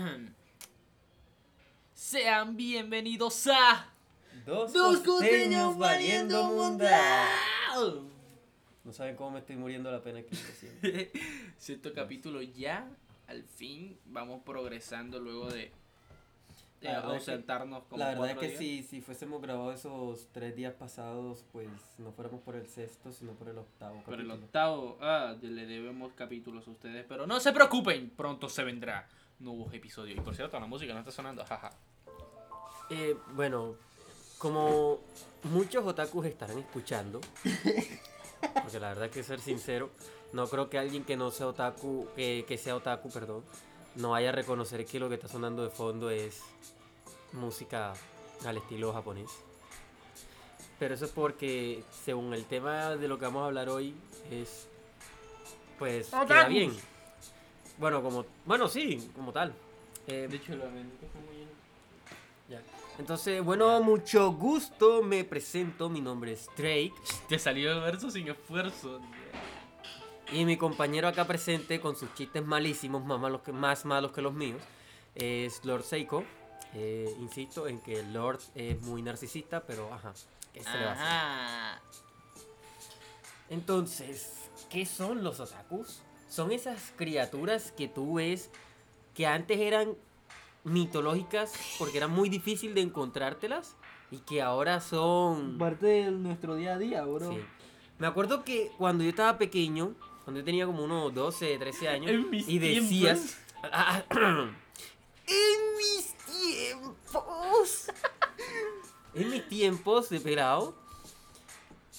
Sean bienvenidos a Dos, Dos costeños valiendo mundial. No saben cómo me estoy muriendo la pena que estoy haciendo. Sexto capítulo ya, al fin vamos progresando luego de, de ausentarnos como La verdad es que días. si, si fuésemos grabado esos tres días pasados, pues no fuéramos por el sexto, sino por el octavo el capítulo. octavo, ah, le debemos capítulos a ustedes, pero no se preocupen, pronto se vendrá nuevos episodios. Y por cierto, la música no está sonando, jaja. Eh, bueno, como muchos otakus estarán escuchando, porque la verdad que ser sincero, no creo que alguien que no sea otaku, que, que sea otaku, perdón, no vaya a reconocer que lo que está sonando de fondo es música al estilo japonés. Pero eso es porque, según el tema de lo que vamos a hablar hoy, es. Pues. Queda bien. Bueno, como. Bueno, sí, como tal. Eh, De hecho, la mente está muy llena. ya. Entonces, bueno, mucho gusto. Me presento. Mi nombre es Drake. Te salió el verso sin esfuerzo. Y mi compañero acá presente, con sus chistes malísimos, más malos que, más malos que los míos, es Lord Seiko. Eh, insisto en que Lord es muy narcisista, pero ajá. ¿Qué se le va a hacer? Entonces, ¿qué son los otakus? Son esas criaturas que tú ves que antes eran mitológicas porque era muy difícil de encontrártelas y que ahora son... Parte de nuestro día a día, bro. Sí. Me acuerdo que cuando yo estaba pequeño, cuando yo tenía como unos 12, 13 años, En mis y decías... En mis tiempos. en mis tiempos de pelado,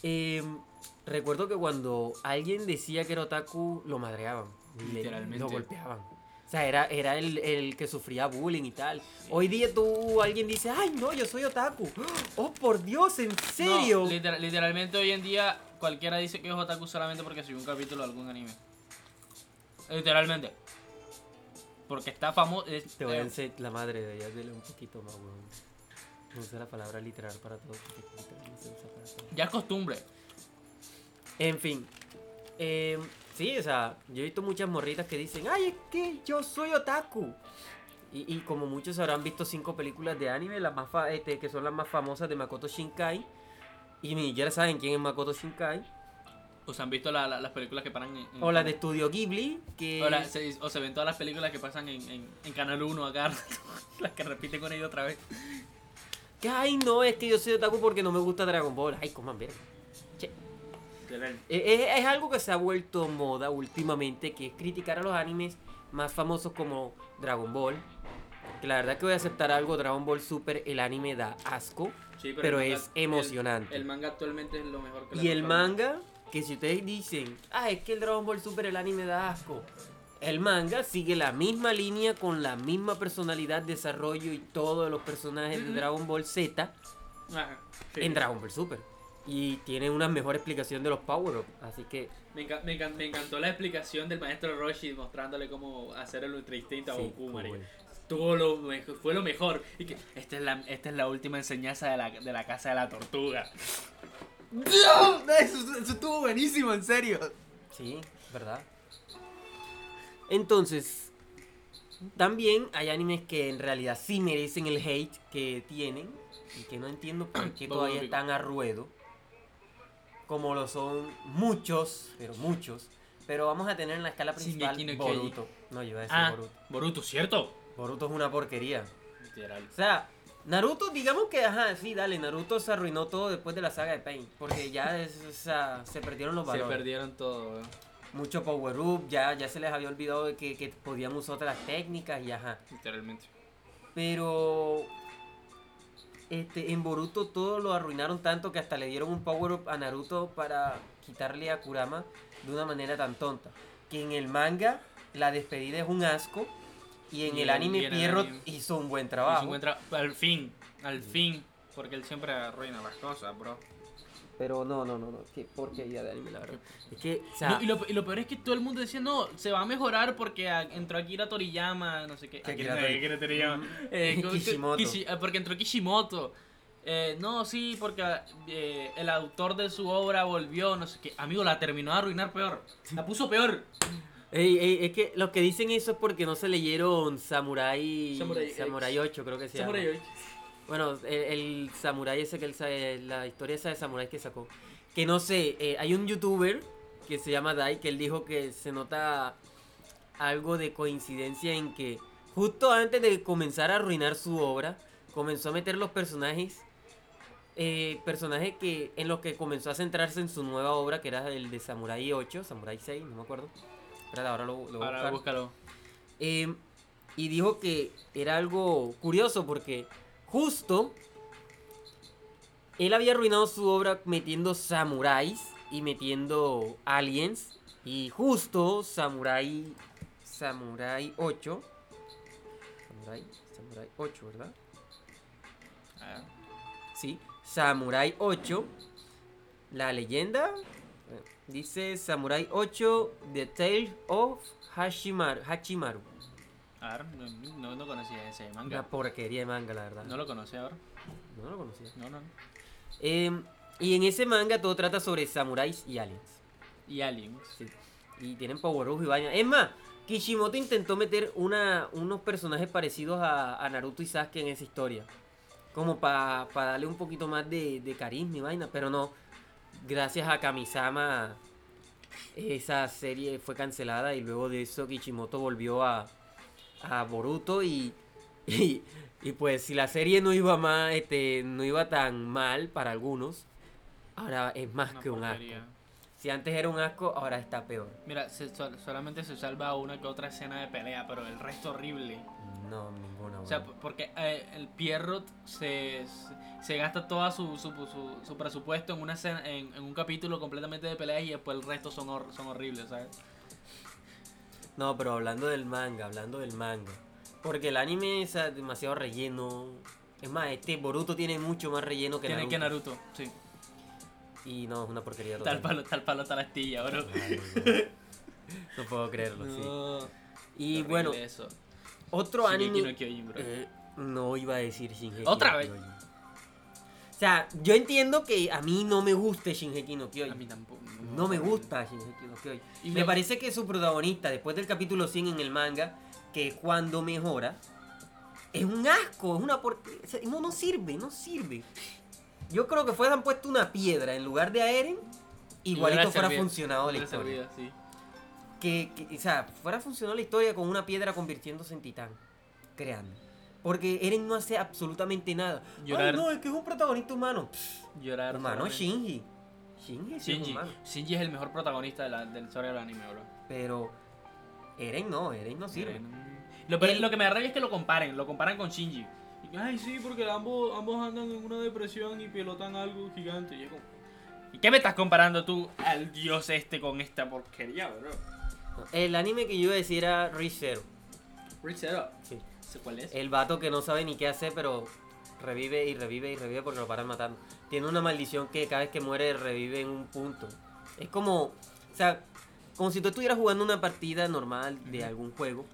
em, recuerdo que cuando alguien decía que era otaku, lo madreaban. le- Literalmente. Lo golpeaban. O sea, era, era el, el que sufría bullying y tal. Hoy día tú, alguien dice, ay, no, yo soy otaku. Oh, por Dios, ¿en serio? No, literal- literalmente hoy en día cualquiera dice que es otaku solamente porque subió un capítulo de algún anime. Literalmente. Porque está famoso. Te voy a enseñar la madre de ella, dele un poquito más, weón. No usa la palabra literal para todo. literal no se usa para todo. ya es costumbre. En fin. eh, sí, o sea, yo he visto muchas morritas que dicen, ay, es que yo soy otaku. Y, y como muchos habrán visto cinco películas de anime, las más fa- este, que son las más famosas de Makoto Shinkai. Y ni siquiera saben quién es Makoto Shinkai. O se han visto la- la- las películas que paran en. en- O las de Studio Ghibli, que... O, la- se, o se ven todas las películas que pasan en, en, en Canal 1 acá. las que repiten con ellos otra vez. que, ay, no, es que yo soy otaku porque no me gusta Dragon Ball. Ay, coman, verga. Literal. Eh, Es, es algo que se ha vuelto moda últimamente, que es criticar a los animes más famosos como Dragon Ball. Que la verdad que voy a aceptar algo, Dragon Ball Super, el anime da asco. Sí, pero es emocionante. El, el manga actualmente es lo mejor que Y el manga, que si ustedes dicen, ah, es que el Dragon Ball Super, el anime da asco. El manga sigue la misma línea con la misma personalidad, desarrollo y todos los personajes de. Dragon Ball Z Ajá, sí. en Dragon Ball Super. Y tiene una mejor explicación de los power-up. Así que Me, enca- me encan- me encantó la explicación del maestro Roshi mostrándole cómo hacer el Ultra Instinto a Sí, Goku, marica. cool. Todo lo mejor, fue lo mejor. Y que esta es la, esta es la última enseñanza de la, de la casa de la tortuga. ¡Dios! Eso, eso estuvo buenísimo, en serio. Sí, ¿verdad? Entonces, también hay animes que en realidad sí merecen el hate que tienen y que no entiendo por qué no todavía están a ruedo. Como lo son muchos, pero muchos. Pero vamos a tener en la escala principal Shingeki no. Boruto. No, yo iba a decir Ah, Boruto. Boruto, ¿cierto? Boruto es una porquería. Literal. O sea, Naruto, digamos que, ajá, sí, dale, Naruto se arruinó todo después de la saga de Pain. Porque ya es- o sea, se perdieron los Se valores. perdieron todo, weón. mucho power up, ya, ya se les había olvidado de que, que podíamos usar otras técnicas y ajá. Literalmente. Pero este, en Boruto todo lo arruinaron tanto que hasta le dieron un power up a Naruto para quitarle a Kurama de una manera tan tonta. Que en el manga la despedida es un asco y en Y el anime Pierrot hizo un buen trabajo. al fin, al fin. Porque él siempre arruina las cosas, bro. Pero no, no, no, no, qué porquería de anime la verdad. Es que, o sea, No, y, lo, y lo peor es que todo el mundo decía, no, se va a mejorar porque a- entró Akira Toriyama, no sé qué. Akira, Akira Tori- Akira Toriyama. Eh, co- Kishimoto. Kishi- eh, porque entró Kishimoto. Eh, no, sí, porque eh, el autor de su obra volvió, no sé qué. Amigo, la terminó de arruinar peor. La puso peor. Ey, ey, es que los que dicen eso es porque no se leyeron Samurai Samurai. Samurai 8, creo que se llama. Samurai X. Bueno, el, el Samurai ese que él sabe, la historia esa de Samurai que sacó. Que no sé, eh, hay un youtuber que se llama Dai que él dijo que se nota algo de coincidencia en que justo antes de comenzar a arruinar su obra, comenzó a meter los personajes, eh, personajes que en los que comenzó a centrarse en su nueva obra, que era el de Samurai 8, Samurai 6, no me acuerdo. Espera, ahora lo, lo Ahora búscalo. Eh, y dijo que era algo curioso porque justo él había arruinado su obra metiendo samuráis y metiendo aliens. Y justo Samurai. Samurai 8. Samurai, Samurai 8, ¿verdad? Ah, Sí. Samurai 8. La leyenda. eh, Dice Samurai 8. The Tale of Hashimaru. Hachimaru. No, no, no conocía ese Una manga. porquería de manga, la verdad. No lo conocía ahora. No lo conocía. No, no. no. Em, y en ese manga todo trata sobre samuráis y aliens. Y Aliens. Sí. Y tienen power y vaina. Es más, Kishimoto intentó meter una, unos personajes parecidos a, a Naruto y Sasuke en esa historia. Como para darle un poquito más de, de carisma y vaina. Pero no. Gracias a Kamisama, esa serie fue cancelada. Y luego de eso Kishimoto volvió a, a Boruto. Y, y, y pues si la serie no iba más, este, no iba tan mal para algunos. Ahora es más Una que un asco. Si antes era un asco, ahora está peor. Mira, se- sol- solamente se salva una que otra escena de pelea, pero el resto horrible. No, ninguna. O sea, porque eh, el Pierrot se, se, se gasta todo su, su, su, su presupuesto en una escena, en, en un capítulo completamente de peleas y después el resto son, hor- son horribles, ¿sabes? No, pero hablando del manga, hablando del manga. Porque el anime es ah, demasiado relleno. Es más, este Boruto tiene mucho más relleno que Tiene Naruto. que Naruto, sí. Y no, es una porquería Tal total. palo, tal palo, tal astilla, bro. Ay, no puedo creerlo, sí. Y bueno, eso. otro Shingeki anime... no Kyojin, bro. eh, no iba a decir Shingeki ¿Otra no vez? Kyojin. O sea, yo entiendo que a mí no me guste Shingeki no Kyojin. A mí tampoco. No me gusta Shingeki no Kyojin. Y me parece que su protagonista, después del capítulo 100 en el manga, que es cuando mejora, es un asco, es una por... no, no sirve, no sirve. Yo creo que fueran puesto una piedra en lugar de a Eren, igualito Hubiera fuera servido, funcionado la historia. servido, sí. Que, que- o sea, fuera funcionado la historia con una piedra convirtiéndose en titán. Créanme. Porque Eren no hace absolutamente nada. Llorar. Ay, no, es que es un protagonista humano. Llorar. humano solamente. Shinji. Shinji, sí es Shinji. humano. Shinji es el mejor protagonista de la, de la historia del anime, bro. Pero Eren no, Eren no sirve. Lo, pero El- lo que me da rabia es que lo comparen, lo comparan con Shinji. Y, Ay, sí, porque ambos, ambos andan en una depresión y pilotan algo gigante. Y, es como, ¿Y qué me estás comparando tú al dios este con esta porquería, bro? El anime que yo iba a decir era Reach Zero. Rick Zero. Sí. ¿Sé cuál es? El vato que no sabe ni qué hacer, pero revive y revive y revive porque lo paran matando. Tiene una maldición que cada vez que muere revive en un punto. Es como, o sea, como si tú estuvieras jugando una partida normal de algún juego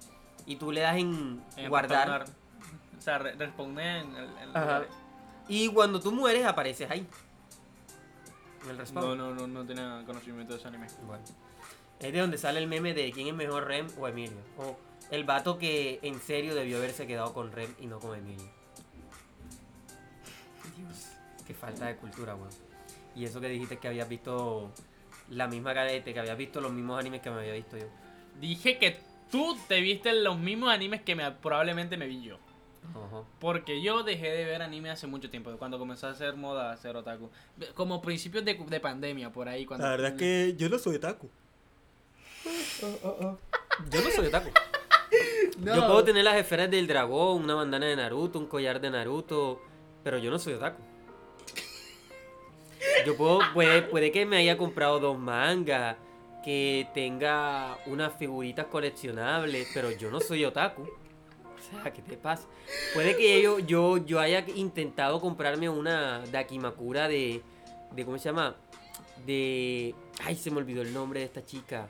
y tú le das en, En guardar. O sea, re- responder en el. en el- y cuando tú mueres apareces ahí. En el No, no, no, no tenía conocimiento de ese anime. Bueno. Es de donde sale el meme de quién es mejor Rem o Emilio. O el vato que en serio debió haberse quedado con Rem y no con Emilio. Qué falta de cultura, weón. Y eso que dijiste que habías visto la misma cadete, que habías visto los mismos animes que me había visto yo. Dije que tú te viste los mismos animes que me, probablemente me vi yo. Porque yo dejé de ver anime hace mucho tiempo, cuando comenzó a hacer moda hacer otaku. Como principios de, de pandemia, por ahí. Cuando, La verdad es que yo no soy otaku. Yo no soy otaku. Yo puedo tener las esferas del dragón, una bandana de Naruto, un collar de Naruto, pero yo no soy otaku. Yo puedo, puede, puede que me haya comprado dos mangas, que tenga unas figuritas coleccionables, pero yo no soy otaku. O sea, ¿qué te pasa? Puede que yo, yo, yo haya intentado comprarme una Dakimakura de, de. ¿Cómo se llama? De. Ay, se me olvidó el nombre de esta chica.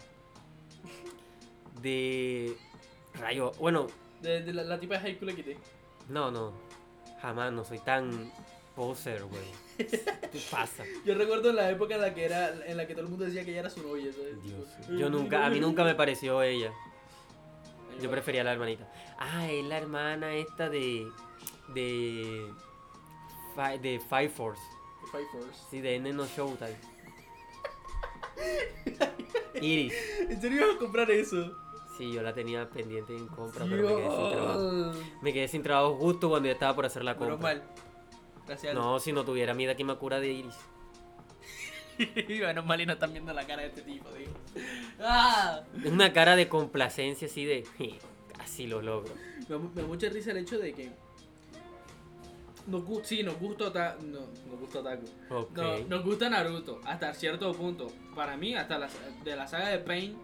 De. Rayo. Bueno, De, de la, la tipa de le quité. no, no. Jamás, no soy tan. Poser, güey. ¿Qué pasa? Yo recuerdo la época en la que era en la que todo el mundo decía que ella era su novia, ¿sabes? Dios. Yo nunca, a mí nunca me pareció ella. Yo prefería a la hermanita. Ah, es la hermana esta de. de. De Five Force. Five Force. Sí, de N No Showtime. Iris. ¿En serio ibas a comprar eso? Sí, yo la tenía pendiente en compra, pero me quedé sin trabajo. Me quedé sin trabajo justo cuando ya estaba por hacer la compra. mal. Gracias. No, si no tuviera mi Dakimakura de Iris. Menos mal y no están viendo la cara de este tipo, digo. ¡Ah! Es una cara de complacencia así de. Casi lo logro. Me, da mu- me da mucha risa el hecho de que. Nos, sí, nos gusta, ota- no, nos gusta Otaku. Ok. No, nos gusta Naruto hasta cierto punto. Para mí, hasta la, de la saga de Pain.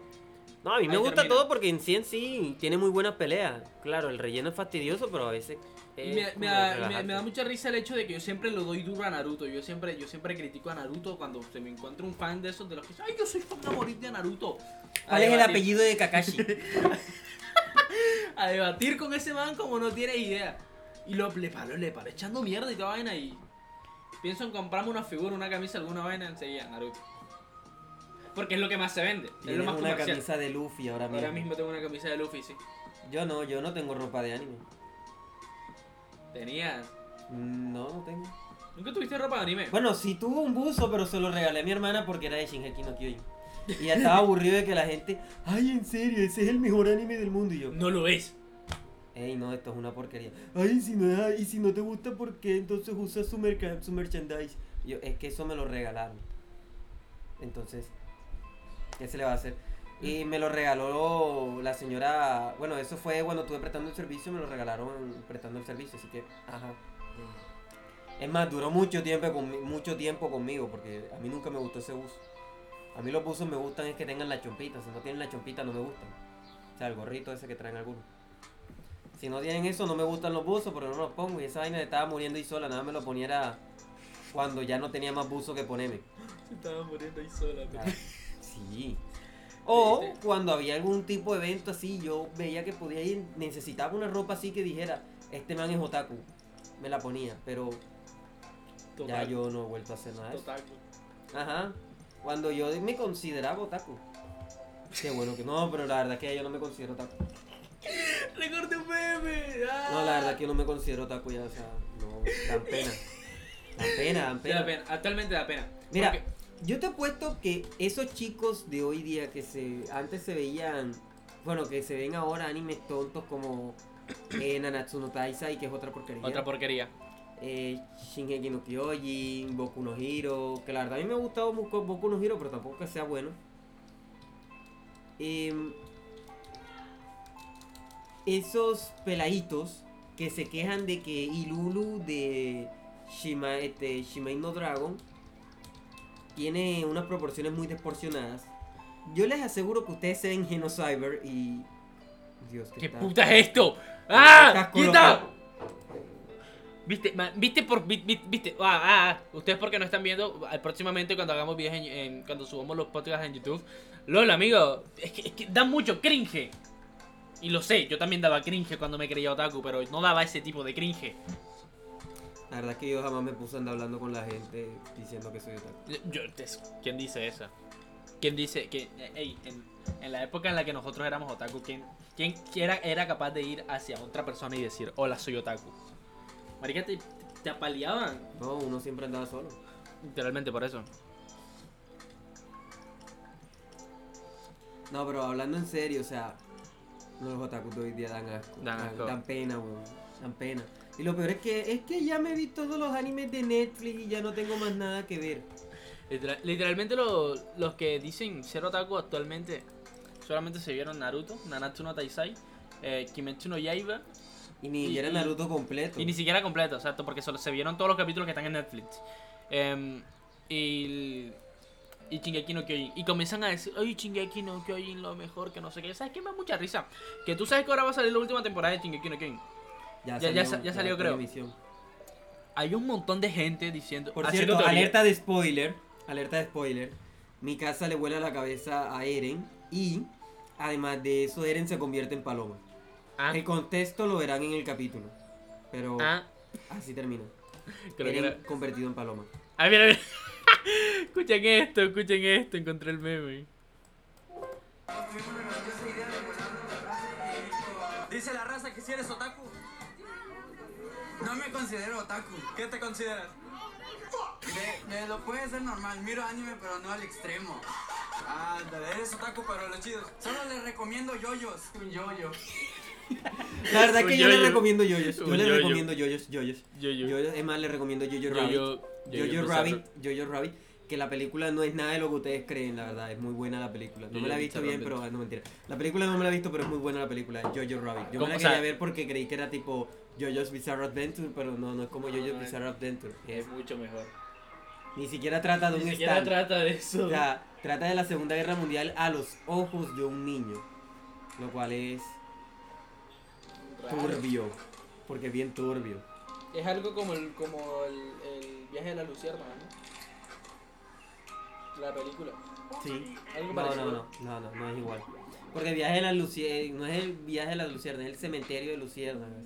No, a mí me Ahí gusta termina. todo porque en sí en sí tiene muy buenas peleas. Claro, el relleno es fastidioso, pero a veces. Y me, da, me- relajante. me da mucha risa el hecho de que yo siempre lo doy duro a Naruto. Yo siempre, yo siempre critico a Naruto cuando se me encuentra un fan de esos de los que dicen, ay, yo soy fan a morir de Naruto. A ¿Cuál es el apellido de Kakashi? A debatir con ese man como no tienes idea. Y lo, le paro, le paro echando mierda y toda vaina y pienso en comprarme una figura, una camisa, alguna vaina enseguida, Naruto. Porque es lo que más se vende. Es lo más una comercial. camisa de Luffy ahora mismo. Ahora mismo tengo una camisa de Luffy, sí. Yo no, yo no tengo ropa de anime. Tenías. No, no tengo. ¿Nunca tuviste ropa de anime? Bueno, sí tuvo un buzo, pero se lo regalé a mi hermana porque era de Shingeki no Kyojin. Y ya estaba aburrido de que la gente, ay, en serio, ese es el mejor anime del mundo. Y yo, No lo es. ey, no, esto es una porquería. Ay, si no, y si no te gusta, ¿por qué entonces usas su, merca- su merchandise? Y yo, es que eso me lo regalaron. Entonces, ¿qué se le va a hacer? Y me lo regaló la señora, bueno, eso fue cuando estuve prestando el servicio, me lo regalaron prestando el servicio, así que, ajá. Es más, duró mucho tiempo, conmi- mucho tiempo conmigo, porque a mí nunca me gustó ese buzo. A mí los buzos me gustan es que tengan la chompita, si no tienen la chompita no me gustan. O sea, el gorrito ese que traen algunos. Si no tienen eso, no me gustan los buzos, pero no los pongo. Y esa vaina estaba muriendo y sola, nada me lo ponía era cuando ya no tenía más buzo que ponerme. Se estaba muriendo ahí sola. Claro. Sí. O ¿Viste? cuando había algún tipo de evento así, yo veía que podía ir, necesitaba una ropa así que dijera, este man es otaku. Me la ponía, pero ya yo no he vuelto a hacer nada de eso. Ajá. Cuando yo me consideraba otaku. Qué bueno que no, pero la verdad que yo no me considero otaku. Recorte un meme. ah. No, la verdad que yo no me considero otaku ya, o sea, no, dan pena. Dan pena, dan pena. da pena. Actualmente da pena. Mira, Porque- yo te apuesto que esos chicos de hoy día que se antes se veían, bueno, que se ven ahora animes tontos como eh, Nanatsu no Taisai, que es otra porquería. Otra porquería. eh, Shingeki no Kyojin, Boku no Hero, que la verdad a mí me ha gustado Boku no Hero, pero tampoco que sea bueno. Em, esos peladitos que se quejan de que Ilulu de Shima, este, Shimai no Dragon tiene unas proporciones muy desproporcionadas. Yo les aseguro que ustedes se ven Genocyber y... Dios, ¿Qué está- puta es esto? ¡Ah! ¡Quita! ¿Viste? ¿Viste por vi- vi- viste? Ah, ah, ah. Ustedes porque no están viendo ah, próximamente cuando hagamos videos en, en- cuando subamos los podcasts en YouTube. LOL, amigo, es que, es que da mucho cringe. Y lo sé, yo también daba cringe cuando me creía otaku, pero no daba ese tipo de cringe. La verdad es que yo jamás me puse a andar hablando con la gente diciendo que soy otaku. Yo, ¿Quién dice eso? ¿Quién dice que, eh, ey, en, en la época en la que nosotros éramos otaku, ¿quién, quién era, era capaz de ir hacia otra persona y decir, hola, soy otaku? Marica, te, te apaleaban. No, uno siempre andaba solo. Literalmente por eso. No, pero hablando en serio, o sea, los otakus de hoy día dan asco. Dan asco. Dan pena, weón. Dan pena. Y lo peor es que es que ya me vi todos los animes de Netflix y ya no tengo más nada que ver. Literal- literalmente lo- los que dicen ser otaku actualmente solamente se vieron Naruto, Nanatsu no Taisai, eh, Kimetsu no Yaiba Y ni siquiera Naruto completo. y ni siquiera completo, exacto, porque solo se vieron todos los capítulos que están en Netflix. Em, y y Shingeki no Kyojin y comienzan a decir, "Ay, Shingeki no Kyojin lo mejor que no sé qué." ¿Sabes qué me da mucha risa? Que tú sabes que ahora va a salir la última temporada de Shingeki no Kyojin. Ya- ya ya salió, está creo. en emisión. Hay un montón de gente diciendo, Por cierto, teoría. alerta de spoiler. Alerta de spoiler. Mi casa le vuela la cabeza a Eren. Y además de eso, Eren se convierte en paloma. Ah, El contexto lo verán en el capítulo. Pero ah, así termina. Creo que era era. convertido en paloma. Ah, mira, mira. escuchen esto, escuchen esto. Encontré el meme. Dice la raza que si eres otaku. No me considero otaku. ¿Qué te consideras? Me, me lo puede ser normal. Miro anime, pero no al extremo. Ah, eres otaku, pero lo chido. Solo les recomiendo yoyos. Un yoyo. La verdad Un que yo le yoyo. recomiendo yoyos. Yo Un le yoyo. recomiendo yoyos, yoyos. Yo, yo. Yoyos, es más, le recomiendo Yoyo Yo, Rabbit. yo. Jojo Rabbit, Jojo Rabbit, que la película no es nada de lo que ustedes creen, la verdad, es muy buena la película. No me la he visto bien, pero no mentira. La película no me la he visto, pero es muy buena la película, Jojo Rabbit. Yo me la O quería sea- ver porque creí que era tipo Jojo's Bizarre Adventure, pero no, no es como Jojo's No, Bizarre Adventure. Es- Es mucho mejor. ni siquiera trata de Ni un siquiera stand. trata de eso. O sea, trata de la Segunda Guerra Mundial a los ojos de un niño, lo cual es Raro. turbio, porque es bien turbio. Es algo como el, como el, el viaje de la luciérnaga, ¿no? La película. Sí. Algo No, no, no, no, no, no es igual. Porque el viaje de la Lucier no es el viaje de la Luciérnagas, es el cementerio de Luciérnagas.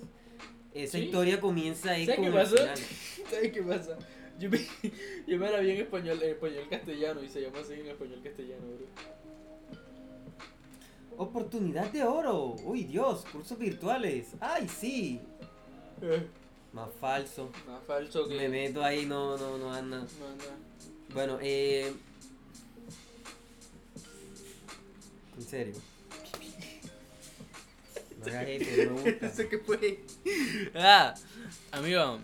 Esa ¿Sí? historia comienza ahí ¿Sabes qué final. ¿Sabes qué pasa? Yo me, yo me la vi en español, en español castellano y se llama así en español castellano, bro. Oportunidad de oro. Uy, Dios, cursos virtuales. Ay, sí. Más falso. Más falso que. Me meto ahí, no, no, no anda. No, no. Bueno, eh. En serio. No hagas eso, no me gusta. qué fue? Ah, amigo.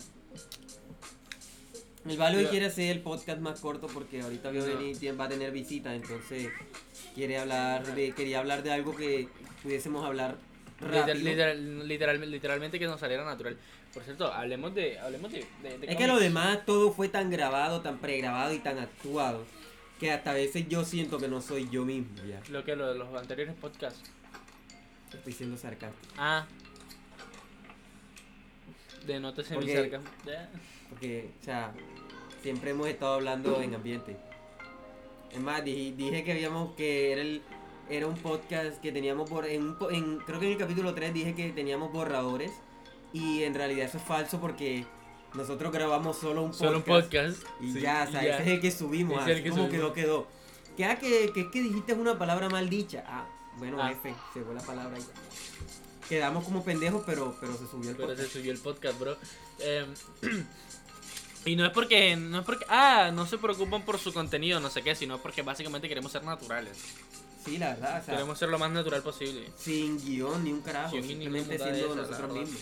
El Ya. quiere hacer el podcast más corto porque ahorita vio No. venir, va a tener visita, entonces quiere hablar de, quería hablar de algo que pudiésemos hablar rápido. Literal, literal- literal- literalmente que nos saliera natural. Por cierto, hablemos de. Hablemos de, de- de Es que lo cómics. demás todo fue tan grabado, tan pregrabado y tan actuado que hasta a veces yo siento que no soy yo mismo ya. Lo que lo- los anteriores podcasts. Estoy siendo sarcástico. Ah. Denótese mi Porque- cerca. Ya. Porque, o sea, siempre hemos estado hablando en ambiente. Es más, dije, dije que habíamos que era el era un podcast que teníamos por en, un po- en- creo que en el capítulo 3 dije que teníamos borradores y en realidad eso es falso porque nosotros grabamos solo un podcast. Solo un podcast. Y Sí, ya, o sea, y ese es el que subimos, Ese es el así que como subimos. quedó, quedó. Que, ah, que, que es que dijiste una palabra mal dicha. Ah, bueno, Ah. F, se fue la palabra y. Quedamos como pendejos, pero, pero se subió el Pero se podcast. subió el podcast, bro. Em, y no es porque. No es porque. Ah, no se preocupan por su contenido, no sé qué, sino porque básicamente queremos ser naturales. Sí, la verdad, o sea, Queremos ser lo más natural posible. sin guion ni un carajo, Sin simplemente siendo nosotros mismos.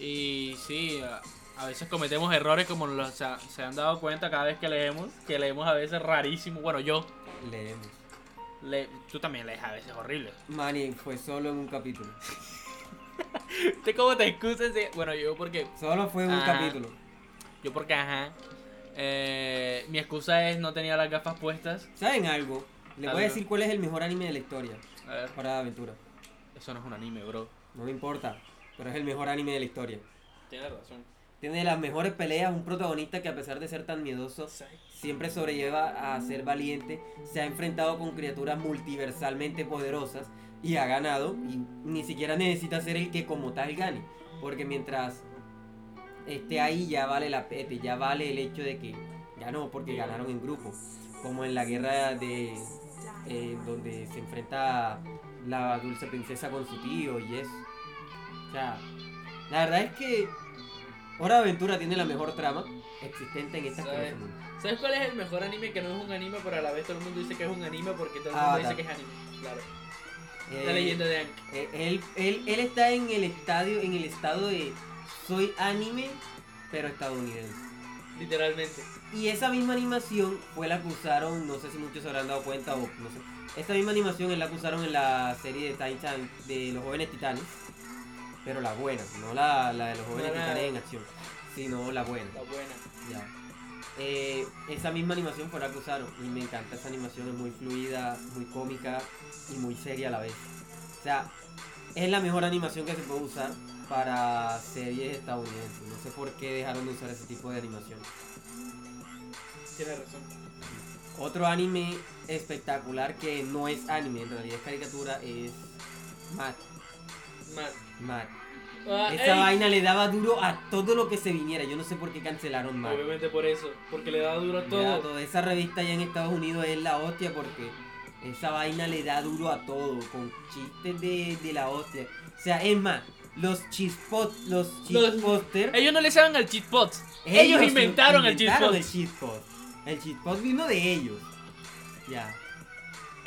Y sí, a, a veces cometemos errores como los, se, se han dado cuenta cada vez que leemos. Que leemos a veces rarísimo. Bueno, yo. Leemos. Le, tú también lees a veces horrible. Manny, fue solo en un capítulo. ¿Usted cómo te excusas? de- Bueno, yo porque. Solo fue un Ah. capítulo. Yo porque, ajá. eh, mi excusa es no tenía las gafas puestas. ¿Saben algo? Les voy a decir cuál es el mejor anime de la historia. A ver, de aventura. eso no es un anime, bro. No me importa, pero es el mejor anime de la historia. Tienes razón. Tiene las mejores peleas, un protagonista que a pesar de ser tan miedoso, siempre sobrelleva a ser valiente, se ha enfrentado con criaturas multiversalmente poderosas y ha ganado y ni siquiera necesita ser el que como tal gane, porque mientras esté ahí ya vale la pete, ya vale el hecho de que ganó porque ganaron en grupo, como en la guerra de eh, donde se enfrenta la dulce princesa con su tío y eso. O sea, la verdad es que Hora de Aventura tiene la mejor trama existente en esta ¿Sabes? mundo. ¿Sabes cuál es el mejor anime que no es un anime, pero a la vez todo el mundo dice que es un anime porque todo el mundo Avatar. dice que es anime? Claro. Eh, La leyenda de Aang. Eh, Él, él, él está en el estadio, en el estado de soy anime, pero estadounidense. Literalmente. Y esa misma animación fue la que usaron, no sé si muchos se habrán dado cuenta o no sé. Esta misma animación es la que usaron en la serie de Titan de los jóvenes titanes. Pero la buena, no la, la de los jóvenes No titanes en acción, sino la buena. La buena. Ya. Eh, esa misma animación fue la que usaron y me encanta esa animación, es muy fluida, muy cómica y muy seria a la vez. O sea, es la mejor animación que se puede usar para series estadounidenses. No sé por qué dejaron de usar ese tipo de animación. Tienes razón. Otro anime espectacular que no es anime, en realidad es caricatura, es Matt. Matt. Matt. Ah, Esa ey. vaina le daba duro a todo lo que se viniera. Yo no sé por qué cancelaron más. Obviamente por eso, porque le da duro a todo. esa revista allá en Estados Unidos es la hostia porque esa vaina le da duro a todo, con chistes de, de la hostia. O sea, es más, los chispot, los chisposters, Ellos no le saben al cheat pots. Ellos, lo inventaron, el inventaron el cheatpot vino de ellos. Ya,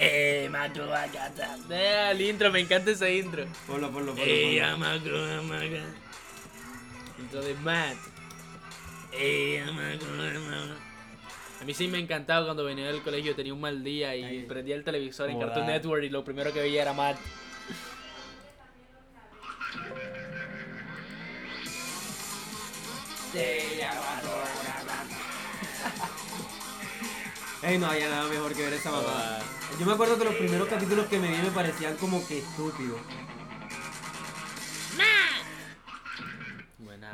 Eh, macro bacata. Eh, el intro, me encanta ese intro. ponlo, ponlo, ponlo. Eh, ponlo. macro bacata. Intro de Matt. Eh, macro bacata. A mí sí me encantaba cuando venía del colegio, tenía un mal día y Ay. prendía el televisor en. Cartoon Network y lo primero que veía era Matt. Ey, no había nada mejor que ver esa mamada. Yo me acuerdo que los primeros capítulos que me vi me parecían como que estúpidos.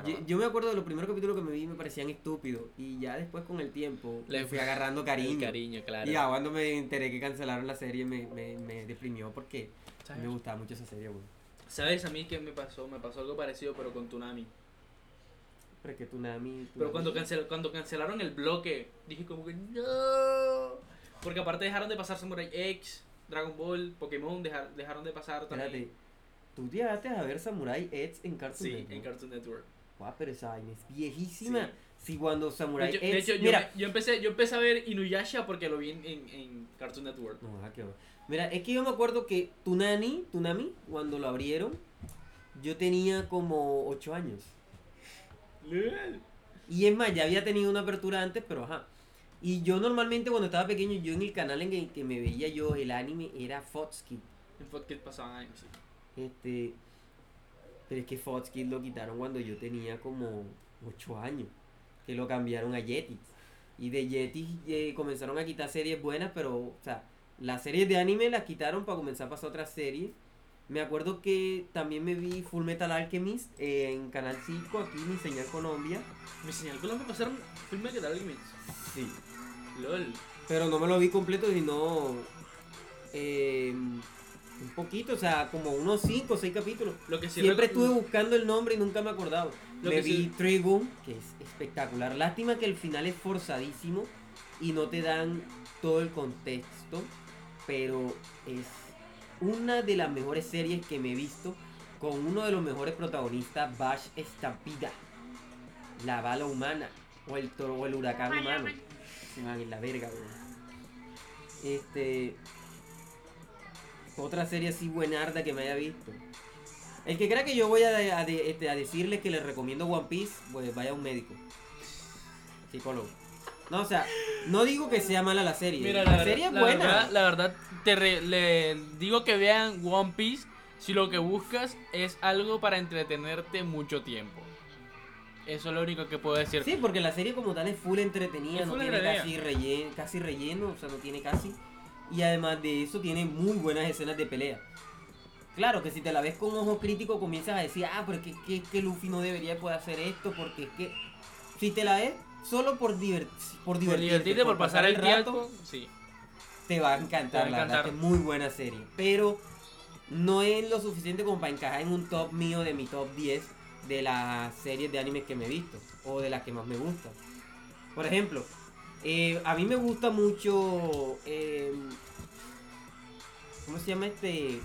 Yo, yo me acuerdo de los primeros capítulos que me vi me parecían estúpidos. Y ya después con el tiempo Le le fui agarrando cariño. cariño, claro. Y ya cuando me enteré que cancelaron la serie me, me, me deprimió porque ¿Sabes? me gustaba mucho esa serie, güey. ¿Sabes a mí qué me pasó? Me pasó algo parecido, pero con Tsunami. Pero Tsunami... Cuando, cancel, cuando cancelaron el bloque, dije como que no. Porque aparte dejaron de pasar Samurai X, Dragon Ball, Pokémon, dejar- dejaron de pasar también. Espérate, ¿tú llegaste a ver Samurai X en Cartoon Sí, Network? en Cartoon Network. Guau, pero esa vaina es viejísima. Sí. Si cuando Samurai hecho, X... de hecho, yo, mira, yo empecé, yo empecé a ver Inuyasha porque lo vi en, en, en Cartoon Network. No, ah, qué bueno. Mira, es que yo me acuerdo que Tunani, Tunami, cuando lo abrieron, yo tenía como 8 años. Y es más, ya había tenido una apertura antes, pero ajá. Y yo normalmente cuando estaba pequeño, yo en el canal en el que me veía yo el anime era Fox Kids. En Fox Kids pasaban años, sí. Este, pero es que Fox Kids lo quitaron cuando yo tenía como 8 años. Que lo cambiaron a Jetix. Y de Jetix eh, comenzaron a quitar series buenas, pero, o sea, las series de anime las quitaron para comenzar a pasar otras series. Me acuerdo que también me vi Full Metal Alchemist eh, en Canal 5, aquí en mi señal Colombia. Mi señal Colombia pasaron filmes que tal Limits. Sí. LOL. Pero no me lo vi completo, sino eh, un poquito, o sea, como unos 5 o 6 capítulos. Lo que sí Siempre estuve buscando el nombre y nunca me acordaba. Lo Me que vi sí- Trigun, que es espectacular. Lástima que el final es forzadísimo y no te dan todo el contexto, pero es una de las mejores series que me he visto con uno de los mejores protagonistas, Bash Estampida, la bala humana o el toro o el huracán humano. Se van en la verga, weón. Este otra serie así buenarda que me haya visto. El que crea que yo voy a, este, a decirle que le recomiendo One Piece, pues vaya a un médico. Psicólogo. No, o sea, no digo que sea mala la serie. Mira, la, la, serie es la buena. Verdad, la verdad, te re- le digo que vean One Piece si lo que buscas es algo para entretenerte mucho tiempo. Eso es lo único que puedo decir. Sí, porque la serie como tal es full entretenida, Es no full tiene entretenida. casi relleno, casi relleno, o sea, no tiene casi. Y además de eso tiene muy buenas escenas de pelea. Claro que si te la ves con ojo crítico comienzas a decir, ah, pero es que, que, que Luffy no debería poder hacer esto, porque es que... Si te la ves solo por, divert por por divertirte, por pasar el tiempo. Sí. te va a encantar, Te va a la verdad es muy buena serie. Pero no es lo suficiente como para encajar en un top mío de mi top 10 de las series de animes que me he visto. O de las que más me gustan. Por ejemplo, eh, a mí me gusta mucho... eh, ¿Cómo se llama este?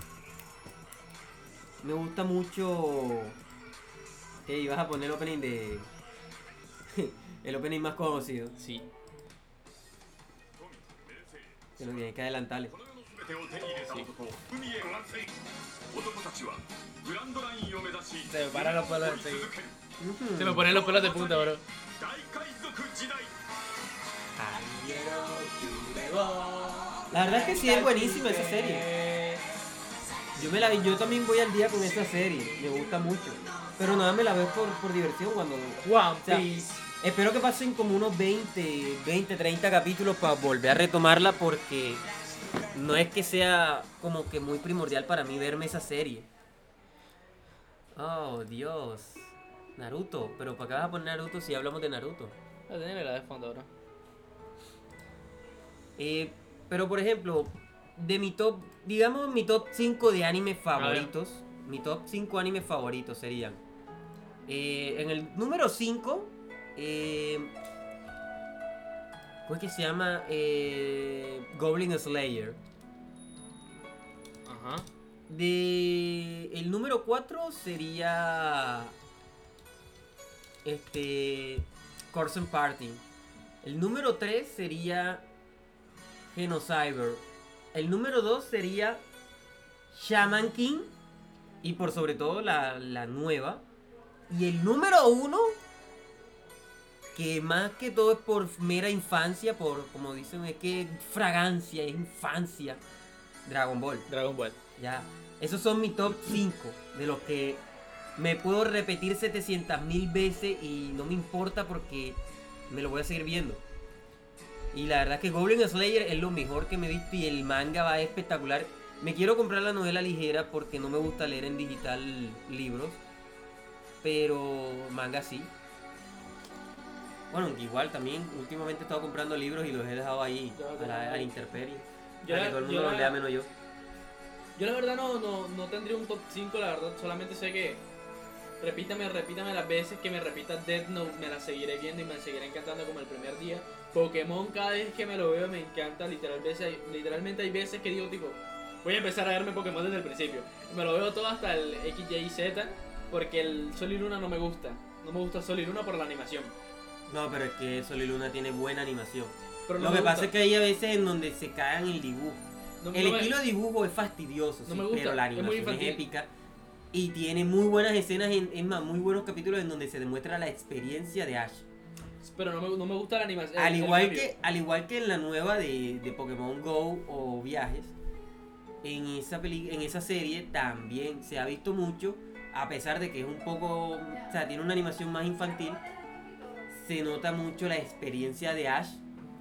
Me gusta mucho... Que ibas a poner el opening de... El opening más conocido. Sí. Se lo tienen que adelantarle. Se me paran los pelos de Se me ponen los pelos de punta, bro. La verdad es que sí es buenísima esa serie. Yo me la yo también voy al día con esa serie, me gusta mucho. Pero nada me la veo por, por diversión cuando. One Piece. Espero que pasen como unos 20, 20, 30 capítulos para volver a retomarla porque no es que sea como que muy primordial para mí verme esa serie. Oh, Dios. Naruto, pero ¿para qué vas a poner Naruto si hablamos de Naruto? La tenía la de fondo, bro. Eh, pero por ejemplo, de mi top, digamos mi top 5 de animes favoritos, mi top 5 animes favoritos serían Eh, en el número 5, ¿cómo es que se llama? Eh, Goblin Slayer. Ajá. De el número 4 sería este Corson Party. El número 3 sería Genocyber. El número 2 sería Shaman King. Y por sobre todo la, la nueva. Y el número 1, que más que todo es por mera infancia, por como dicen, es que fragancia, es infancia. Dragon Ball. Dragon Ball. Ya. Esos son mi top 5 de los que me puedo repetir 700 mil veces y no me importa porque me lo voy a seguir viendo. Y la verdad que Goblin Slayer es lo mejor que me he visto y el manga va espectacular. Me quiero comprar la novela ligera porque no me gusta leer en digital libros. Pero manga sí. Bueno, igual también últimamente he estado comprando libros y los he dejado ahí a la, a la intemperie. Yo Para que todo el mundo los lea menos yo. Yo la verdad no, no, no tendría un top 5, la verdad, solamente sé que repítame, repítame las veces que me repita Death Note, me la seguiré viendo y me seguirá encantando como el primer día. Pokémon cada vez que me lo veo me encanta, literal, veces, literalmente hay veces que digo tipo, voy a empezar a verme Pokémon desde el principio. Me lo veo todo hasta el X, y Z, porque el Sol y Luna no me gusta. No me gusta Sol y Luna por la animación. No, pero es que Sol y Luna tiene buena animación. Pero no Lo que pasa es que hay a veces en donde se cagan el dibujo. No- el no me- estilo de dibujo es fastidioso, sí, pero la animación es, épica. Y tiene muy buenas escenas, en, es más, muy buenos capítulos en donde se demuestra la experiencia de Ash. Pero no me, no me gusta la animación. al, igual que, al igual que en la nueva de, de Pokémon Go o Viajes, en esa, peli- en esa serie también se ha visto mucho, a pesar de que es un poco, o sea, tiene una animación más infantil, se nota mucho la experiencia de Ash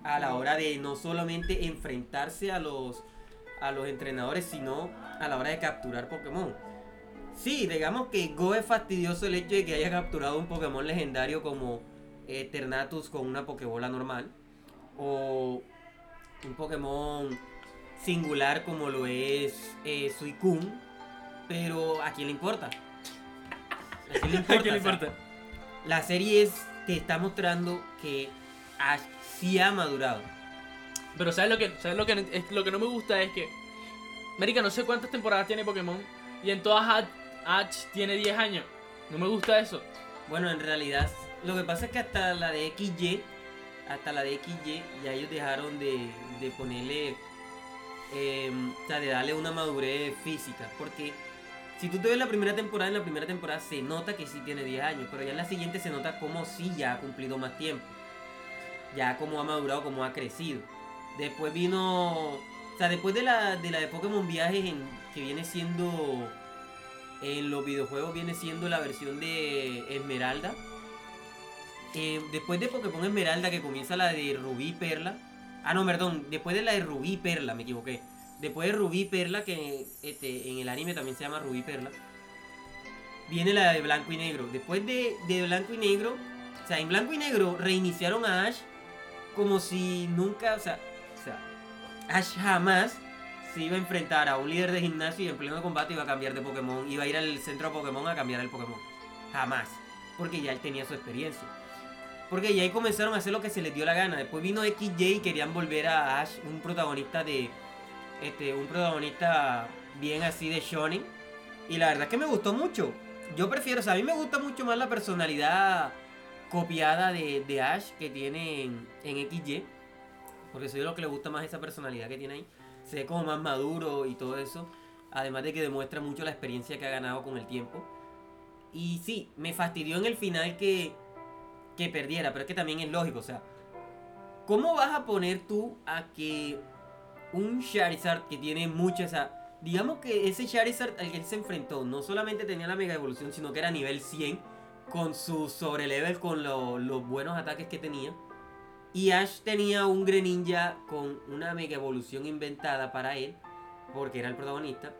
a la hora de no solamente enfrentarse a los, a los entrenadores, sino a la hora de capturar Pokémon. Sí, digamos que Go es fastidioso el hecho de que haya capturado un Pokémon legendario como Eternatus con una Pokébola normal. O un Pokémon singular como lo es eh, Suicune. Pero ¿a quién le importa? ¿A quién le importa? ¿A quién le O sea, importa? la serie es, te está mostrando que Ash sí ha madurado. Pero ¿sabes lo que, ¿sabes lo que, es, lo que no me gusta? Es que, Marica, no sé cuántas temporadas tiene Pokémon y en todas Ash, Ash tiene 10 años. No me gusta eso. Bueno, en realidad, lo que pasa es que hasta la de XY, hasta la de XY, ya ellos dejaron de, de ponerle, eh, o sea, de darle una madurez física. Porque si tú te ves la primera temporada, en la primera temporada se nota que sí tiene 10 años, pero ya en la siguiente se nota como sí ya ha cumplido más tiempo. Ya como ha madurado, como ha crecido. Después vino, o sea, después de la de, la de Pokémon Viajes, que viene siendo en los videojuegos viene siendo la versión de Esmeralda. Eh, después de Pokémon Esmeralda que comienza la de Rubí Perla. Ah, no, perdón, después de la de Rubí Perla, me equivoqué. Después de Rubí Perla, que este, en el anime también se llama Rubí Perla. Viene la de Blanco y Negro. Después de, de Blanco y Negro, o sea, en Blanco y Negro reiniciaron a Ash como si nunca, o sea, o sea, Ash jamás se iba a enfrentar a un líder de gimnasio y en pleno combate iba a cambiar de Pokémon, iba a ir al centro de Pokémon a cambiar el Pokémon. Jamás. Porque ya él tenía su experiencia. Porque ya ahí comenzaron a hacer lo que se les dio la gana. Después vino XJ y querían volver a Ash, un protagonista de. Este, un protagonista bien así de Shonen. Y la verdad es que me gustó mucho. Yo prefiero, o sea, a mí me gusta mucho más la personalidad copiada de, de Ash que tiene en, en XY. Porque soy lo que le gusta más esa personalidad que tiene ahí. Se ve como más maduro y todo eso. Además de que demuestra mucho la experiencia que ha ganado con el tiempo. Y sí, me fastidió en el final que, que perdiera, pero es que también es lógico, o sea, ¿cómo vas a poner tú a que un Charizard que tiene mucha esa... Digamos que ese Charizard al que él se enfrentó no solamente tenía la mega evolución, sino que era nivel 100 con su sobrelevel, con lo- los buenos ataques que tenía. Y Ash tenía un Greninja con una mega evolución inventada para él, porque era el protagonista.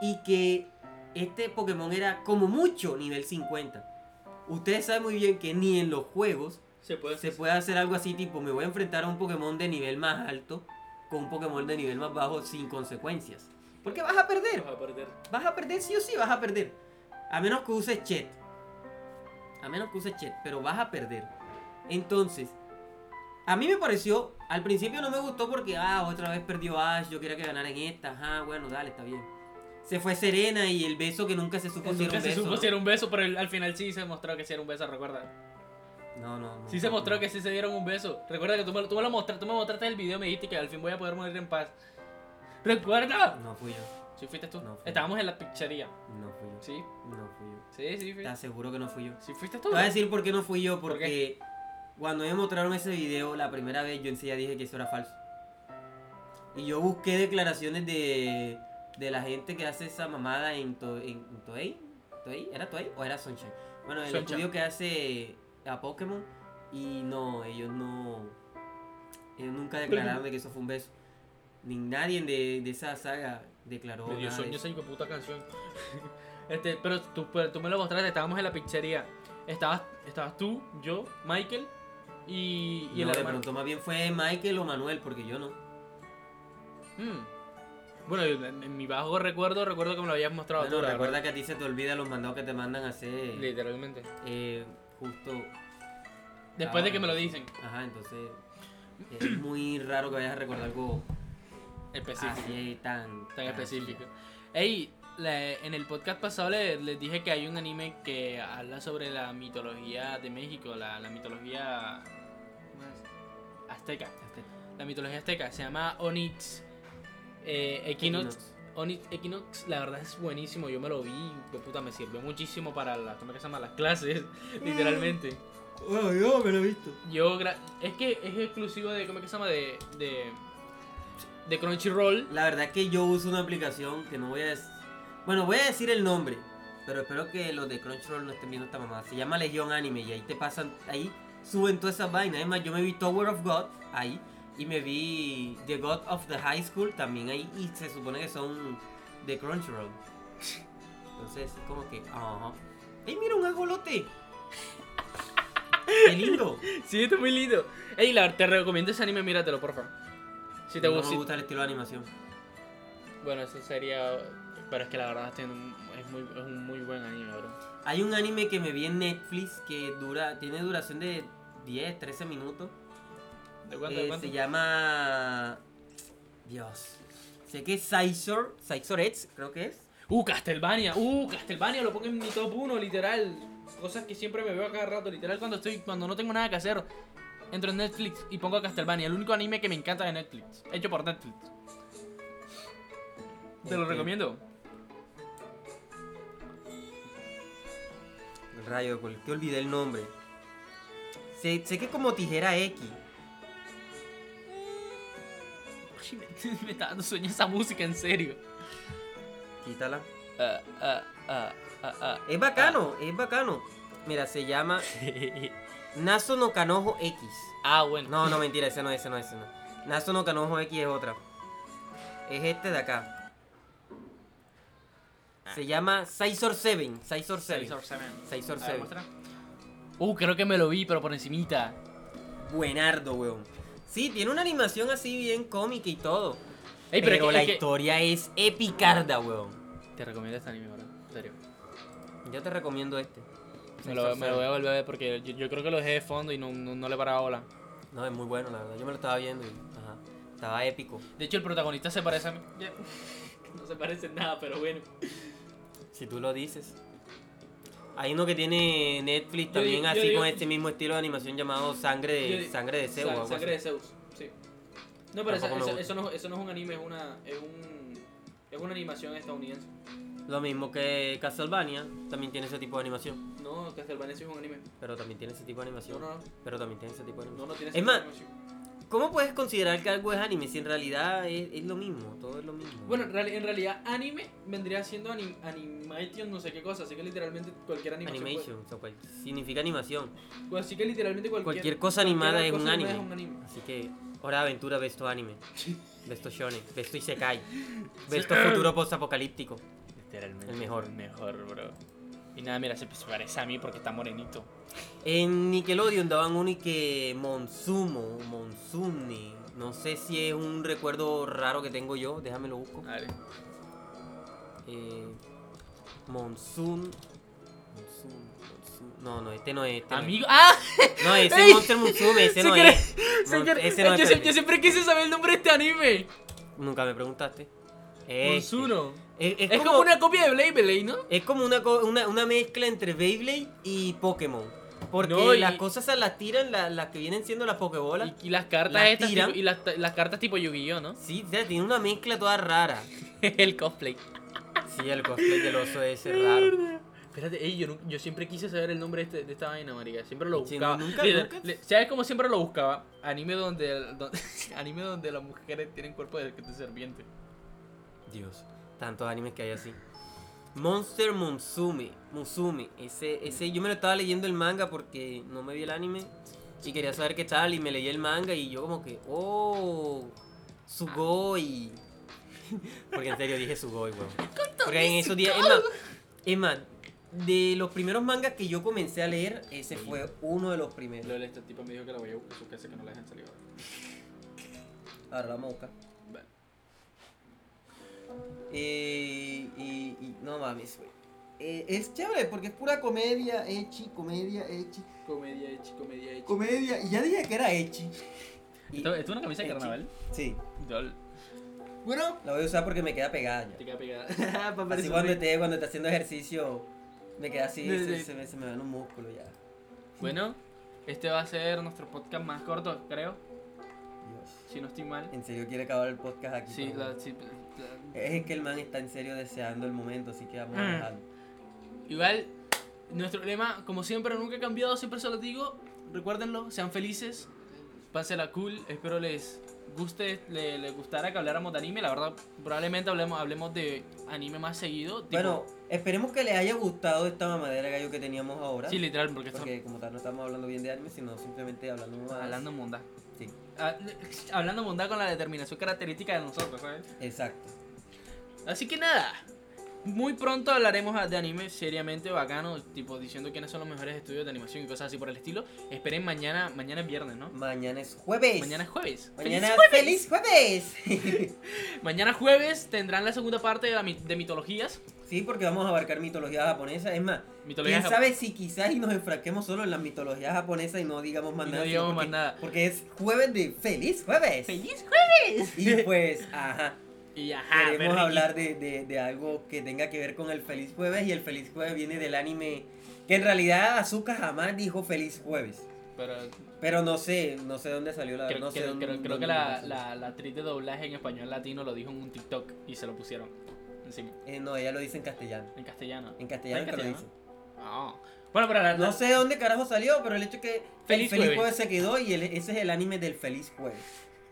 Y que este Pokémon era como mucho nivel 50. Ustedes saben muy bien que ni en los juegos Se puede se puede hacer algo así tipo me voy a enfrentar a un Pokémon de nivel más alto con un Pokémon de nivel más bajo sin consecuencias. Porque vas a perder. Vas a perder. Vas a perder sí o sí vas a perder. A menos que uses Chet. A menos que uses chat, pero vas a perder. Entonces, a mí me pareció, al principio no me gustó porque, ah, otra vez perdió Ash, yo quería que ganara en esta, ajá, bueno, dale, está bien. Se fue Serena y el beso que nunca se supo si era un se beso. supo ¿no? si era un beso, pero al final sí se mostró que sí era un beso, recuerda. No, no, no. Sí se mostró que sí se dieron un beso. Recuerda que tú me, tú me lo mostraste, tú me mostraste el video y me dijiste que al fin voy a poder morir en paz. ¿Recuerda? No fui yo, ¿Sí fuiste tú? No, fui Estábamos en la pizzería. no fui yo, ¿Sí? no fui yo. Sí, sí, Te fuiste. aseguro que no fui yo. ¿Sí fuiste Te tú? voy a decir por qué no fui yo, ¿Por porque cuando me mostraron ese video la primera vez, yo enseguida dije que eso era falso. Y yo busqué declaraciones de, de la gente que hace esa mamada en, to, en, en Toei. ¿Toei? ¿Era Toei o era Sunshine? Bueno, el Sunshine. estudio que hace a Pokémon. Y no, ellos no. Ellos nunca declararon de que eso fue un beso. Ni nadie de, de esa saga declaró. Eso. esa hijo de puta canción. este, pero tú, pero tú me lo mostraste, estábamos en la pizzería. Estabas, estabas tú, yo, Michael y, y No, el de hermano. pronto más bien fue Michael o Manuel, porque yo no. Mm. Bueno, en, mi bajo recuerdo, recuerdo que me lo habías mostrado Bueno, tú, recuerda que a ti se te olvida los mandados que te mandan a hacer. Literalmente. eh, justo. Después de que me lo dicen. Ajá, entonces. Es muy raro que vayas a recordar algo Específico. así tan. Tan específico. Ey, en el podcast pasado le- les, dije que hay un anime que habla sobre la mitología de México, la, la mitología azteca. Este, La mitología azteca se llama Onyx eh, Equinox. Equinox. Onyx Equinox, la verdad es buenísimo. Yo me lo vi, de puta, me sirvió muchísimo para las, ¿cómo se llama? las clases, literalmente. Oh, yo me lo he visto. Yo, gra- es que es exclusivo de, ¿cómo es que se llama? De, de, de Crunchyroll. La verdad es que yo uso una aplicación que no voy a decir. Bueno, voy a decir el nombre. Pero espero que los de Crunchyroll no estén viendo esta mamada. Se llama Legión Anime y ahí te pasan. Ahí suben todas esas vainas. Además, yo me vi Tower of God ahí. Y me vi The God of the High School también ahí. Y se supone que son de Crunchyroll. Entonces, es como que. Ajá. ¡Ey, mira un ajolote! ¡Qué lindo! Sí, está muy lindo. Ey, la, te recomiendo ese anime, míratelo, por favor. Si te no gusta. me gusta el estilo de animación. Bueno, eso sería. Pero es que la verdad es, muy, es un muy buen anime, bro. Hay un anime que me vi en Netflix que dura, tiene duración de 10, 13 minutos. ¿De cuánto? Eh, ¿De cuánto? se llama. Dios. Sé que es Sizor, Sizor X, creo que es. Uh, Castlevania. Uh, Castlevania lo pongo en mi top 1, literal. Cosas que siempre me veo a cada rato, literal, cuando estoy cuando no tengo nada que hacer. Entro en Netflix y pongo a Castlevania, el único anime que me encanta de Netflix, hecho por Netflix. Te lo recomiendo. Rayo, ¿por qué olvidé el nombre? Sé, sé que como tijera X. Me, me está dando sueño esa música, en serio. Quítala. Ah, ah, ah, ah, ah. Es bacano, es bacano. Mira, se llama Naso no Canojo X. ah, bueno. No, no, mentira, ese no, ese no, ese no. Naso no Canojo X es otra. Es este de acá. Se llama Sizor 7. Sizor 7. Seis or seven. Sizor A ver, 7. muestra. Uh, creo que me lo vi, pero por encimita. Buenardo, weón. Sí, tiene una animación así bien cómica y todo. Ey, pero pero, es que- la es que- historia es epicarda, weón. Te recomiendo este anime, bro. En serio. Yo te recomiendo este. Me lo, me lo voy a volver a ver porque yo, yo creo que lo dejé de fondo y no, no, no le paraba bola. No, es muy bueno, la verdad. Yo me lo estaba viendo y. Ajá. Estaba épico. De hecho, el protagonista se parece a mí. No se parece en nada, pero bueno. Si tú lo dices. Hay uno que tiene Netflix también yo así con este mismo estilo de animación llamado Sangre de, Sangre de Zeus. Sangre de. Zeus, sí. No, pero eso, no, eso no es un anime, es una, es un, es una animación estadounidense. Lo mismo que Castlevania, también tiene ese tipo de animación. No, Castlevania sí es un anime. Pero también tiene ese tipo de No, animación. no, no, Pero también tiene ese tipo de no, animación. no tiene Es ese más, tipo de animación. ¿Cómo puedes considerar que algo es anime si en realidad es, es lo mismo? Todo es lo mismo. Bueno, en, real- en realidad anime vendría siendo anim, animation no sé qué cosa, así que literalmente cualquier animación. puede- Animation, o sea, cual- significa animación. pues así que literalmente cualquier, Cualquier cosa animada es cosa un anime. es un anime. Así que, hora de aventura, ves tu anime. Ves tu shonen, ves tu isekai. Ves tu futuro post-apocalíptico. Literalmente. El mejor. El mejor, bro. Y nada, mira, se parece a mí porque está morenito. En Nickelodeon daban uno y que Monsumo, Monsune. No sé si es un recuerdo raro que tengo yo, déjame lo busco. Ver. Eh, Monsun. Monsun. No, no, este no es. Este no es. Amigo. ¡Ah! No, ese es Monster Musume, ese Se no es. cree- ese no yo, es. yo siempre quise saber el nombre de este anime. Nunca me preguntaste. Este. Monsuno. Es, es Es como, como una copia de Blade Blade, ¿no? es como una, una, una mezcla entre Beyblade y Pokémon. Porque No, las cosas se las tiran la- las que vienen siendo las Pokébolas. Y, y las cartas Las estas tiran. tipo- y las, las cartas tipo Yu-Gi-Oh, ¿no? Sí, o sea, tiene una mezcla toda rara. el cosplay. Sí, el cosplay del oso ese raro. Espérate, ey, yo, yo siempre quise saber el nombre de, este- de esta vaina, marica. Siempre lo Sí, buscaba. nunca- Literal, nunca- le- ¿Sabes cómo siempre lo buscaba? Anime donde, donde- anime donde las mujeres tienen cuerpo de, de serpiente. Dios, tantos animes que hay así. Monster Musume, Musume, ese, ese, yo me lo estaba leyendo el manga porque no me vi el anime y quería saber qué tal y me leí el manga y yo como que, oh, Sugoi. Porque en serio dije Sugoi, weón. Porque en esos días, es más, de los primeros mangas que yo comencé a leer, ese fue uno de los primeros. Luego este tipo me dijo que la voy a buscar su casa que no la dejan salir ahora. Ahora la. Vale. Eh, y, y no mames, güey. Eh, es chévere porque es pura comedia, echi, comedia, echi, Comedia hecha, comedia hecha. comedia. Y ya dije que era echi. Y- ¿Esto, esto es una camisa de Echi. carnaval? Sí. Dol. Bueno, la voy a usar porque me queda pegada ya. Te queda pegada. Así cuando esté, cuando esté haciendo ejercicio, me queda así, Sí, se, se me, se me van un músculo ya. Bueno, este va a ser nuestro podcast más corto, creo. Dios. Si no estoy mal. En serio quiere acabar el podcast aquí. Sí, la, sí, Es que el man está en serio deseando el momento, así que vamos a Mm. dejarlo. Igual, nuestro lema, como siempre, nunca ha cambiado, siempre se lo digo. Recuérdenlo, sean felices, pásela cool. Espero les guste, le, gustara que habláramos de anime. La verdad, probablemente hablemos, hablemos de anime más seguido. tipo- Bueno, esperemos que les haya gustado esta mamadera gallo que teníamos ahora. sí, literal, porque porque como tal no estamos hablando bien de anime, sino simplemente hablando más. hablando monda. Sí, Ah, hablando monda con la determinación característica de nosotros, ¿sabes? exacto. Así que nada. Muy pronto hablaremos de anime seriamente bacano, tipo diciendo quiénes son los mejores estudios de animación y cosas así por el estilo. Esperen mañana, mañana es viernes, ¿no? Mañana es jueves. Mañana es jueves. Mañana ¡Feliz ¡Feliz jueves! Mañana jueves tendrán la segunda parte de, la de mitologías. sí, porque vamos a abarcar mitología japonesa. Es más, Mitologías quién sabe si quizás y nos enfrasquemos solo en la mitología japonesa y no digamos más Y no nada. digamos porque, más nada. Porque es jueves de ¡Feliz jueves! ¡Feliz jueves! Y pues, ajá. Y ajá, Queremos hablar de, de- de algo que tenga que ver con el Feliz Jueves y el Feliz Jueves viene del anime que en realidad Azuka jamás dijo Feliz Jueves. Pero Pero no sé, no sé dónde salió la creo, no sé creo- dónde- creo- creo dónde que la, la, la actriz de doblaje en español latino lo dijo en un TikTok y se lo pusieron encima, Eh, no, ella lo dice en castellano. en castellano. En castellano, ¿En que lo castellano? dice. Ah. Bueno, pero la, No sé de dónde carajo salió, pero el hecho es que Feliz el Feliz Jueves. Jueves. se quedó y el- ese es el anime del Feliz Jueves.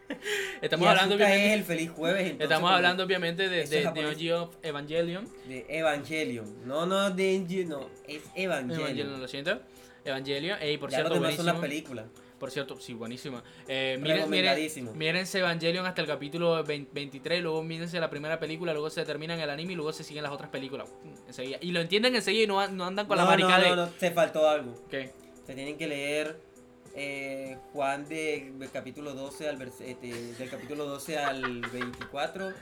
estamos y hablando obviamente, el Feliz Jueves. entonces, estamos hablando obviamente de, de, de. OG of Evangelion. de Evangelion. No, no de no, es Evangelion. Evangelion, lo siento. Evangelion, ey, por ya cierto, demás son las buenísimo. películas. Por cierto, sí, buenísima. Eh, miren, miren, mírense Evangelion hasta el capítulo 20 23, luego mírense la primera película, luego se terminan el anime y luego se siguen las otras películas. Enseguida. Y lo entienden enseguida y no, no andan con la no, marica no, de... no, no, te faltó algo. ¿Qué? Se tienen que leer eh, Juan de, del capítulo 12 al del capítulo 12 al 24.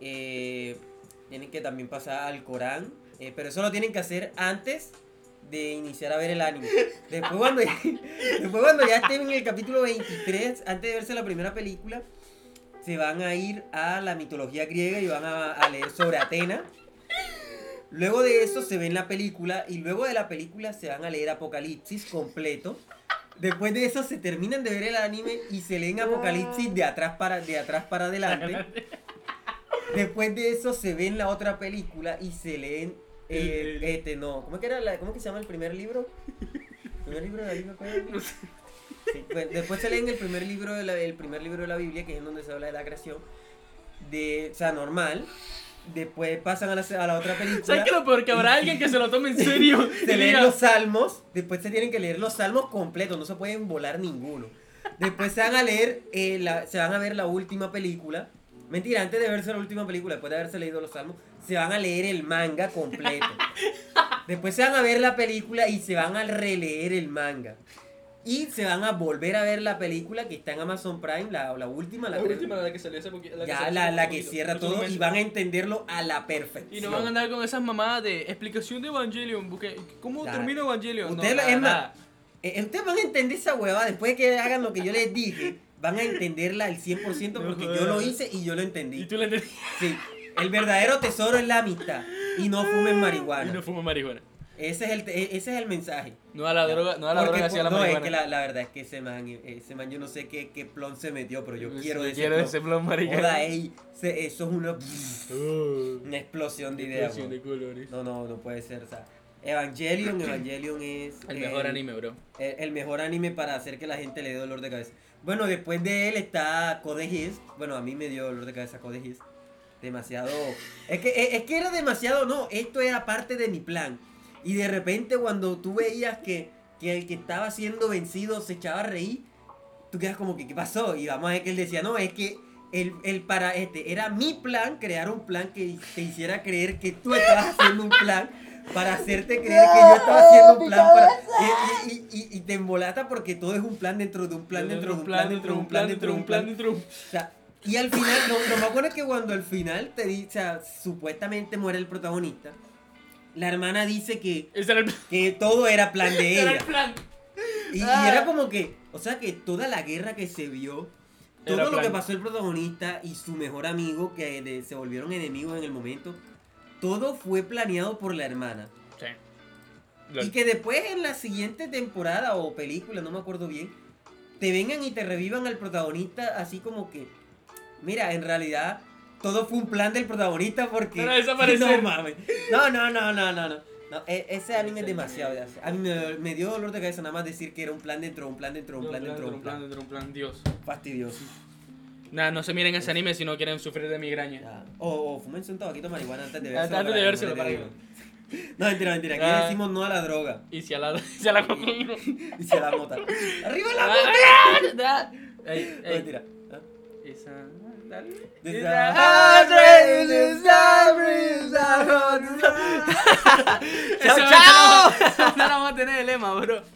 Eh, tienen que también pasar al Corán, eh, pero eso lo tienen que hacer antes de iniciar a ver el anime. Después cuando, después cuando ya estén en el capítulo 23, antes de verse la primera película, se van a ir a la mitología griega y van a, a leer sobre Atena. Luego de eso se ven la película y luego de la película se van a leer Apocalipsis completo. Después de eso se terminan de ver el anime y se leen Apocalipsis de atrás para, de atrás para adelante. Después de eso se ven la otra película y se leen eh, este no, ¿cómo que era la, cómo que se llama el primer libro? ¿El primer libro de la Biblia era? Sí, pues, después se leen el primer libro de la, el primer libro de la Biblia, que es en donde se habla de la creación, de, o sea, normal. Después pasan a la, a la otra película. ¿Sabes qué lo peor? Que habrá alguien que se lo tome en serio. Se leen los salmos, después se tienen que leer los salmos completos, no se pueden volar ninguno. Después se van a leer, eh, la- se van a ver la última película. Mentira, antes de verse la última película, después de haberse leído los salmos, se van a leer el manga completo. Después se van a ver la película y se van a releer el manga. Y se van a volver a ver la película que está en Amazon Prime, la, la última, la, La última, la que salió hace poquito. Ya, la, la que cierra todo y van a entenderlo a la perfección. Y no van a andar con esas mamadas de explicación de Evangelion. Porque, ¿Cómo termina Evangelion? Ustedes lo- nada, es más, nada. Eh, ustedes van a entender esa hueva después de que hagan lo que yo les dije. Van a entenderla al 100% porque yo lo hice y yo lo entendí. Y tú entendí. Sí, el verdadero tesoro es la amistad. Y no fumen marihuana. Y no fumo marihuana. Ese es el, e- ese es el mensaje. No a la droga, no a la Porque, droga, hacia la no, es marihuana. que la, la verdad es que ese man, ese man yo no sé qué, qué plon se metió, pero yo quiero de ese quiero plon. ese marica. Joda, ey, se- eso es una, Oh, una explosión de ideas. explosión de bro. colores. No, no, no puede ser. O sea, Evangelion, Evangelion es El mejor eh, anime, bro. el, el mejor anime para hacer que la gente le dé dolor de cabeza. Bueno, después de él está Code Geass. Bueno, a mí me dio dolor de cabeza Code Geass. Demasiado. Es que, es, es que era demasiado, no. Esto era parte de mi plan. Y de repente, cuando tú veías que, que el que estaba siendo vencido se echaba a reír, tú quedas como que, ¿qué pasó? Y vamos a ver que él decía, no, es que el, el para este era mi plan, crear un plan que te hiciera creer que tú estabas haciendo un plan para hacerte creer que yo estaba haciendo un plan para y, y, y, y te embolata porque todo es un plan dentro de un plan dentro de un plan dentro de un plan dentro de un plan dentro de un o sea, y al final, lo más bueno es que cuando al final te dice, o sea, supuestamente muere el protagonista, la hermana dice que, era el que todo era plan de Ese era ella. el plan. Y, y Ah. era como que, o sea, que toda la guerra que se vio, todo Era lo que pasó el protagonista y su mejor amigo, que de- se volvieron enemigos en el momento, todo fue planeado por la hermana. Sí. Y que después en la siguiente temporada o película, no me acuerdo bien, te vengan y te revivan al protagonista así como que, mira, en realidad todo fue un plan del protagonista porque... Para desaparecer. No mames. No, no, no, no, no, no. No, e- ese anime es demasiado. de hacer. A mí me, me dio dolor de cabeza nada más decir que era un plan dentro de un plan dentro de un plan dentro de un plan. dentro de un plan, Dios. Fastidioso. Nada, no se miren ese anime si no quieren sufrir de migraña. Ya. O, o fúmense un tabaquito de marihuana antes de Antes vérselo. de para que vérselo, no para que- No, mentira, mentira. Aquí Ah. decimos no a la droga Y si a la, si a la y se la mota. ¡Arriba la mota! Ah, Ey, No, ey. mentira. ¿Ah? Esa. ¡Chao, chao! Ahora vamos a tener el lema, bro.